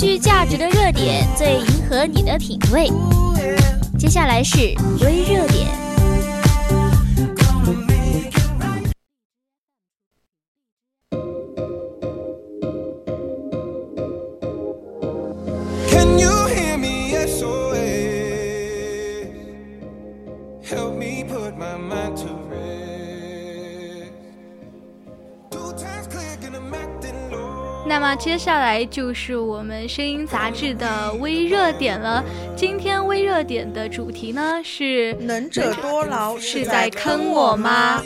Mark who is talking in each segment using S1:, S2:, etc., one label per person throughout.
S1: 具价值的热点，最迎合你的品味。接下来是微热点。
S2: 那么接下来就是我们声音杂志的微热点了。今天微热点的主题呢是“
S3: 能者多劳”，
S2: 是在坑我吗？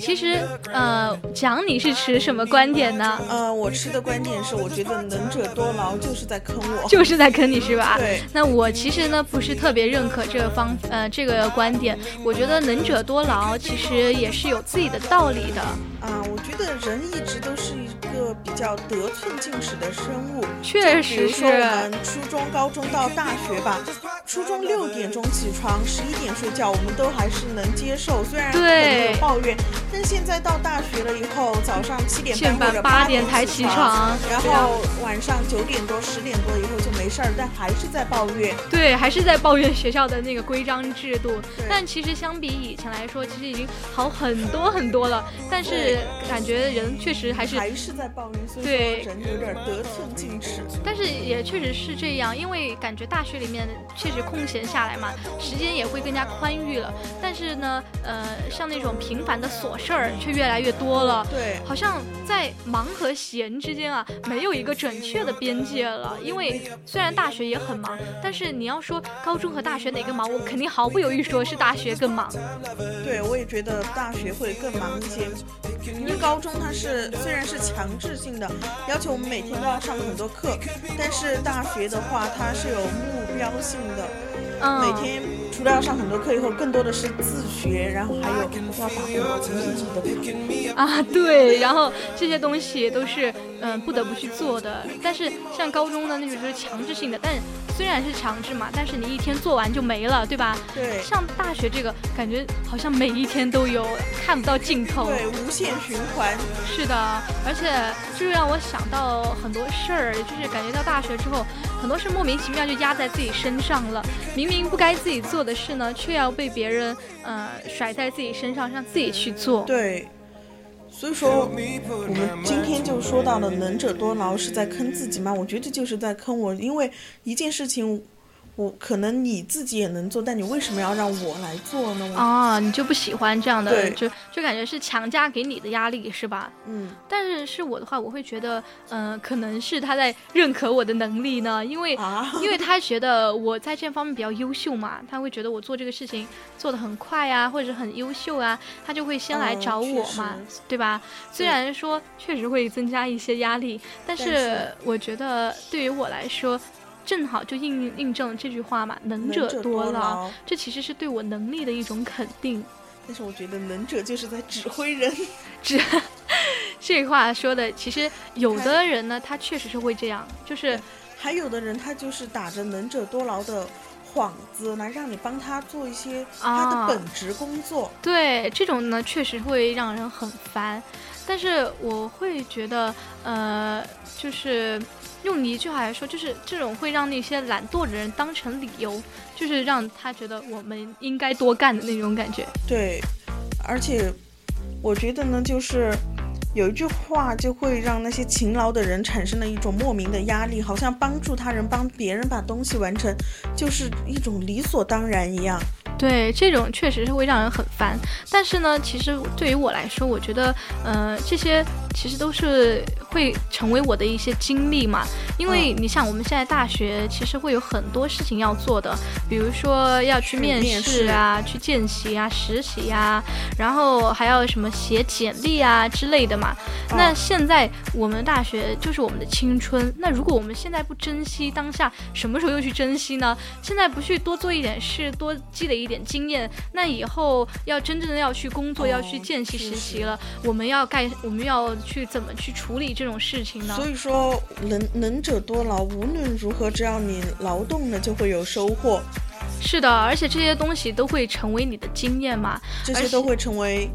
S2: 其实，呃，讲你是持什么观点呢？
S3: 呃，我持的观点是，我觉得“能者多劳”就是在坑我，
S2: 就是在坑你是吧？
S3: 对。
S2: 那我其实呢不是特别认可这个方，呃，这个观点。我觉得“能者多劳”其实也是有自己的道理的。
S3: 啊，我觉得人一直都是一个比较得寸进尺的生物。
S2: 确实
S3: 是。比如说我们初中、高中到大学吧，初中六点钟起床，十一点睡觉，我们都还是能接受。虽然可能有抱怨，但现在到大学了以后，早上七点半或者
S2: 八点才起床，
S3: 然后晚上九点多、十点多以后就没事儿，但还是在抱怨。
S2: 对，还是在抱怨学校的那个规章制度。但其实相比以前来说，其实已经好很多很多了。但是。感觉人确实还是
S3: 还是在抱怨，所以说人有点得寸进尺。
S2: 但是也确实是这样，因为感觉大学里面确实空闲下来嘛，时间也会更加宽裕了。但是呢，呃，像那种平凡的琐事儿却越来越多了。
S3: 对，
S2: 好像在忙和闲之间啊，没有一个准确的边界了。因为虽然大学也很忙，但是你要说高中和大学哪个忙，我肯定毫不犹豫说是大学更忙。
S3: 对，我也觉得大学会更忙一些。因为高中它是虽然是强制性的，要求我们每天都要上很多课，但是大学的话它是有目标性的，嗯每天除了要上很多课以后，更多的是自学，然后还有要打很多自己的
S2: 卡啊，对，然后这些东西都是嗯不得不去做的，但是像高中的那种就是强制性的，但。虽然是强制嘛，但是你一天做完就没了，对吧？
S3: 对。
S2: 上大学这个感觉好像每一天都有，看不到尽头。
S3: 对，无限循环。
S2: 是的，而且就让我想到很多事儿，就是感觉到大学之后，很多事莫名其妙就压在自己身上了。明明不该自己做的事呢，却要被别人呃甩在自己身上，让自己去做。
S3: 对。所以说，我们今天就说到了“能者多劳”是在坑自己吗？我觉得这就是在坑我，因为一件事情。我可能你自己也能做，但你为什么要让我来做呢？
S2: 啊，你就不喜欢这样的，就就感觉是强加给你的压力，是吧？
S3: 嗯。
S2: 但是是我的话，我会觉得，嗯，可能是他在认可我的能力呢，因为因为他觉得我在这方面比较优秀嘛，他会觉得我做这个事情做的很快啊，或者很优秀啊，他就会先来找我嘛，对吧？虽然说确实会增加一些压力，但是我觉得对于我来说。正好就印印证了这句话嘛，能者多劳，这其实是对我能力的一种肯定。
S3: 但是我觉得能者就是在指挥人，
S2: 指这话说的，其实有的人呢，他确实是会这样，就是
S3: 还有的人他就是打着能者多劳的幌子来让你帮他做一些他的本职工作。
S2: 对，这种呢确实会让人很烦。但是我会觉得，呃，就是。用一句话来说，就是这种会让那些懒惰的人当成理由，就是让他觉得我们应该多干的那种感觉。
S3: 对，而且我觉得呢，就是有一句话就会让那些勤劳的人产生了一种莫名的压力，好像帮助他人、帮别人把东西完成，就是一种理所当然一样。
S2: 对，这种确实是会让人很烦。但是呢，其实对于我来说，我觉得，呃，这些其实都是会成为我的一些经历嘛。因为你像我们现在大学，其实会有很多事情要做的，比如说要去面试啊，去见习啊，实习呀，然后还要什么写简历啊之类的嘛。那现在我们大学就是我们的青春，那如果我们现在不珍惜当下，什么时候又去珍惜呢？现在不去多做一点事，多积累一点。点经验，那以后要真正的要去工作，要去见习实习了，我们要干，我们要去怎么去处理这种事情呢？
S3: 所以说，能能者多劳，无论如何，只要你劳动了，就会有收获。
S2: 是的，而且这些东西都会成为你的经验嘛，
S3: 这些都会成为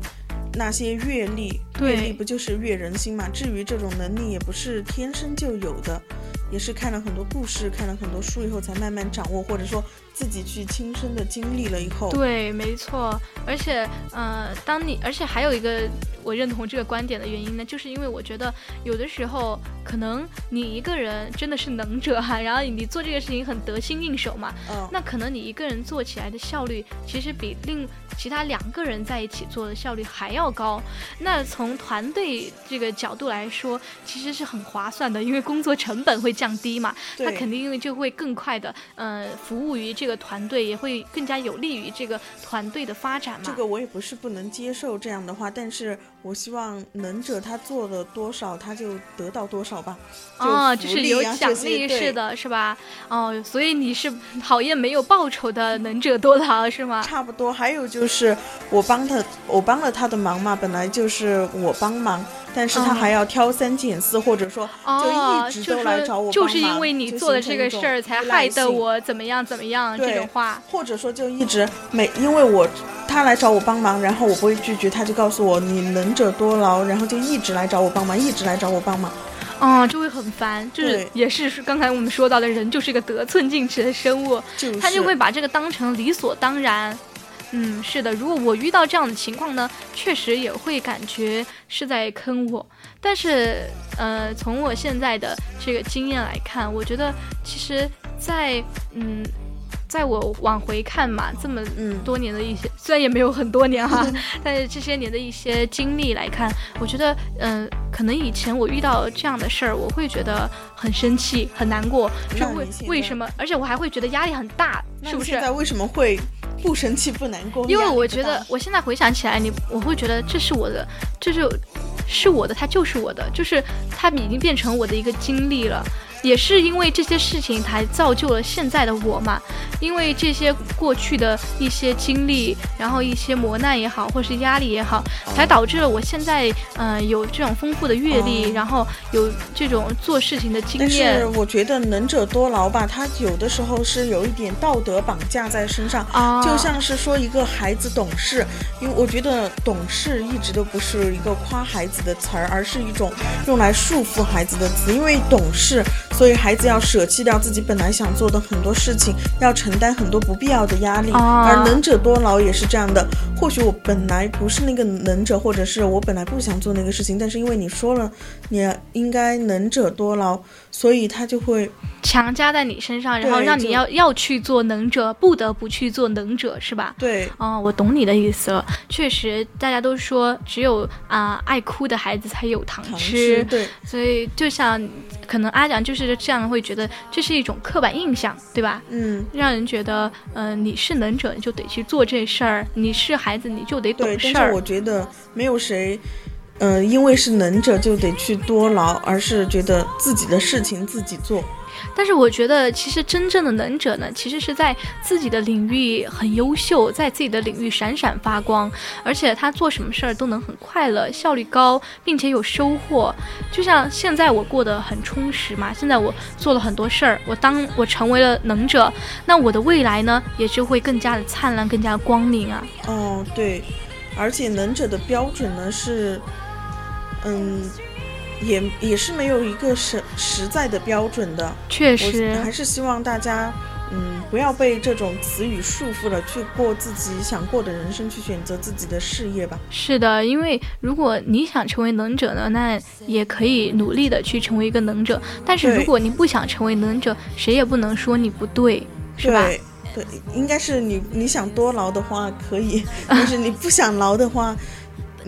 S3: 那些阅历。阅历不就是阅人心嘛？至于这种能力，也不是天生就有的，也是看了很多故事、看了很多书以后才慢慢掌握，或者说自己去亲身的经历了以后。
S2: 对，没错。而且，呃，当你，而且还有一个我认同这个观点的原因呢，就是因为我觉得有的时候可能你一个人真的是能者哈，然后你做这个事情很得心应手嘛，
S3: 嗯，
S2: 那可能你一个人做起来的效率，其实比另其他两个人在一起做的效率还要高。那从团队这个角度来说，其实是很划算的，因为工作成本会降低嘛，他肯定就会更快的，呃，服务于这个团队，也会更加有利于这个团队的发展嘛。
S3: 这个我也不是不能接受这样的话，但是我希望能者他做了多少，他就得到多少吧。
S2: 哦，就是有奖励式的是吧？哦，所以你是讨厌没有报酬的能者多劳是吗？
S3: 差不多。还有就是我帮他，我帮了他的忙嘛，本来就是我帮忙，但是他还要挑三拣四，或者说就一直都来找我。
S2: 就是因为你做的这个事儿，才害得我怎么样怎么样这种话。
S3: 或者说就一直每因为我他来找我帮忙，然后我不会拒绝，他就告诉我你能者多劳，然后就一直来找我帮忙，一直来找我帮忙。
S2: 哦，就会很烦，就是也是刚才我们说到的人就是一个得寸进尺的生物，他就会把这个当成理所当然。嗯，是的，如果我遇到这样的情况呢，确实也会感觉是在坑我。但是，呃，从我现在的这个经验来看，我觉得其实，在嗯。在我往回看嘛，这么多年的一些，虽然也没有很多年哈，但是这些年的一些经历来看，我觉得，嗯，可能以前我遇到这样的事儿，我会觉得很生气、很难过，就为为什么？而且我还会觉得压力很大，是不是？
S3: 现在为什么会不生气、不难过？
S2: 因为我觉得，我现在回想起来，你我会觉得这是我的，这是是我的，它就是我的，就是它已经变成我的一个经历了。也是因为这些事情才造就了现在的我嘛，因为这些过去的一些经历，然后一些磨难也好，或是压力也好，才导致了我现在嗯有这种丰富的阅历，然后有这种做事情的经验。
S3: 但是我觉得能者多劳吧，他有的时候是有一点道德绑架在身上，就像是说一个孩子懂事，因为我觉得懂事一直都不是一个夸孩子的词儿，而是一种用来束缚孩子的词，因为懂事。所以孩子要舍弃掉自己本来想做的很多事情，要承担很多不必要的压力。而能者多劳也是这样的。或许我本来不是那个能者，或者是我本来不想做那个事情，但是因为你说了，你应该能者多劳，所以他就会
S2: 强加在你身上，然后让你要要去做能者，不得不去做能者，是吧？
S3: 对。
S2: 哦，我懂你的意思了。确实，大家都说只有啊爱哭的孩子才有糖吃。
S3: 对。
S2: 所以就像可能阿蒋就是。这样会觉得这是一种刻板印象，对吧？
S3: 嗯，
S2: 让人觉得，嗯，你是能者，你就得去做这事儿；你是孩子，你就得懂事儿。
S3: 但是我觉得没有谁，嗯，因为是能者就得去多劳，而是觉得自己的事情自己做。
S2: 但是我觉得，其实真正的能者呢，其实是在自己的领域很优秀，在自己的领域闪闪发光，而且他做什么事儿都能很快乐，效率高，并且有收获。就像现在我过得很充实嘛，现在我做了很多事儿，我当我成为了能者，那我的未来呢，也就会更加的灿烂，更加光明啊。
S3: 哦，对，而且能者的标准呢是，嗯。也也是没有一个实实在的标准的，
S2: 确实，
S3: 还是希望大家，嗯，不要被这种词语束缚了，去过自己想过的人生，去选择自己的事业吧。
S2: 是的，因为如果你想成为能者呢，那也可以努力的去成为一个能者。但是如果你不想成为能者，谁也不能说你不对，是吧？
S3: 对，应该是你你想多劳的话可以，但是你不想劳的话。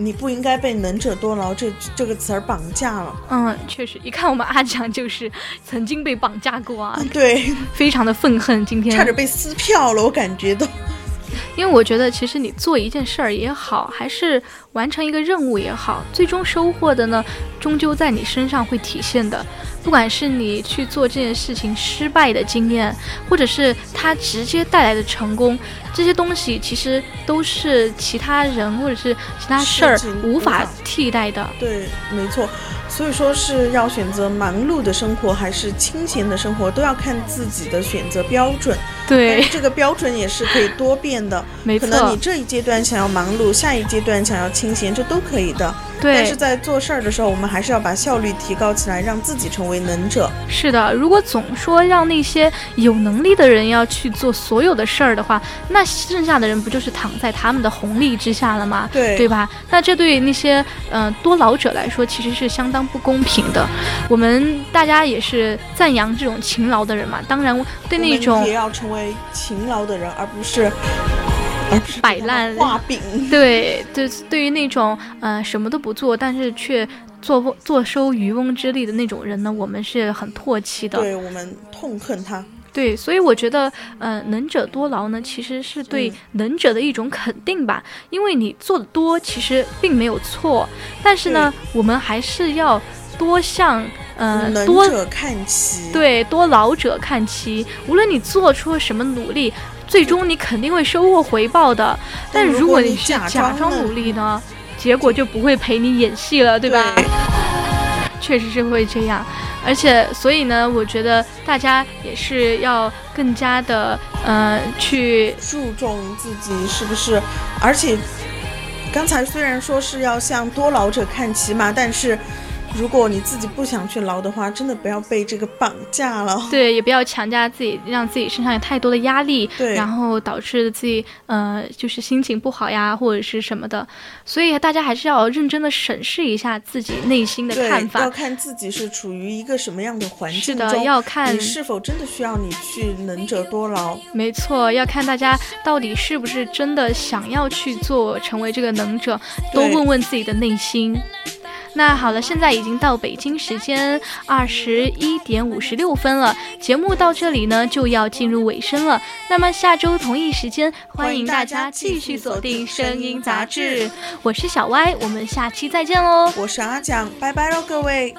S3: 你不应该被“能者多劳”这这个词儿绑架了。
S2: 嗯，确实，一看我们阿强就是曾经被绑架过啊。
S3: 对，
S2: 非常的愤恨，今天
S3: 差点被撕票了，我感觉都。
S2: 因为我觉得，其实你做一件事儿也好，还是完成一个任务也好，最终收获的呢，终究在你身上会体现的。不管是你去做这件事情失败的经验，或者是它直接带来的成功，这些东西其实都是其他人或者是其他事儿无法替代的。
S3: 对，没错。所以说是要选择忙碌的生活还是清闲的生活，都要看自己的选择标准。
S2: 对，
S3: 这个标准也是可以多变的。
S2: 没错，
S3: 可能你这一阶段想要忙碌，下一阶段想要清闲，这都可以的。
S2: 对。
S3: 但是在做事儿的时候，我们还是要把效率提高起来，让自己成为能者。
S2: 是的，如果总说让那些有能力的人要去做所有的事儿的话，那剩下的人不就是躺在他们的红利之下了吗？
S3: 对，
S2: 对吧？那这对那些嗯多劳者来说，其实是相当不公平的。我们大家也是赞扬这种勤劳的人嘛，当然对那种
S3: 也要成为。勤劳的人，而不是
S2: 摆烂
S3: 画饼。
S2: 对，对，对于那种呃什么都不做，但是却坐坐收渔翁之利的那种人呢，我们是很唾弃的。
S3: 对我们痛恨他。
S2: 对，所以我觉得，呃，能者多劳呢，其实是对能者的一种肯定吧。因为你做的多，其实并没有错，但是呢，我们还是要多向。嗯，多
S3: 者看齐，
S2: 对，多劳者看齐。无论你做出了什么努力，最终你肯定会收获回报的。但如果你是假装努力呢，结果就不会陪你演戏了，对吧？确实是会这样。而且，所以呢，我觉得大家也是要更加的，嗯，去
S3: 注重自己是不是。而且，刚才虽然说是要向多老者看齐嘛，但是。如果你自己不想去劳的话，真的不要被这个绑架了。
S2: 对，也不要强加自己，让自己身上有太多的压力，
S3: 对，
S2: 然后导致自己呃就是心情不好呀，或者是什么的。所以大家还是要认真的审视一下自己内心的看法，
S3: 要看自己是处于一个什么样的环境
S2: 中，是的，要看
S3: 你是否真的需要你去能者多劳。
S2: 没错，要看大家到底是不是真的想要去做，成为这个能者，多问问自己的内心。那好了，现在已经到北京时间二十一点五十六分了，节目到这里呢就要进入尾声了。那么下周同一时间，欢迎大家继续锁定《声音杂志》，我是小歪，我们下期再见喽。
S3: 我是阿蒋，拜拜喽，各位。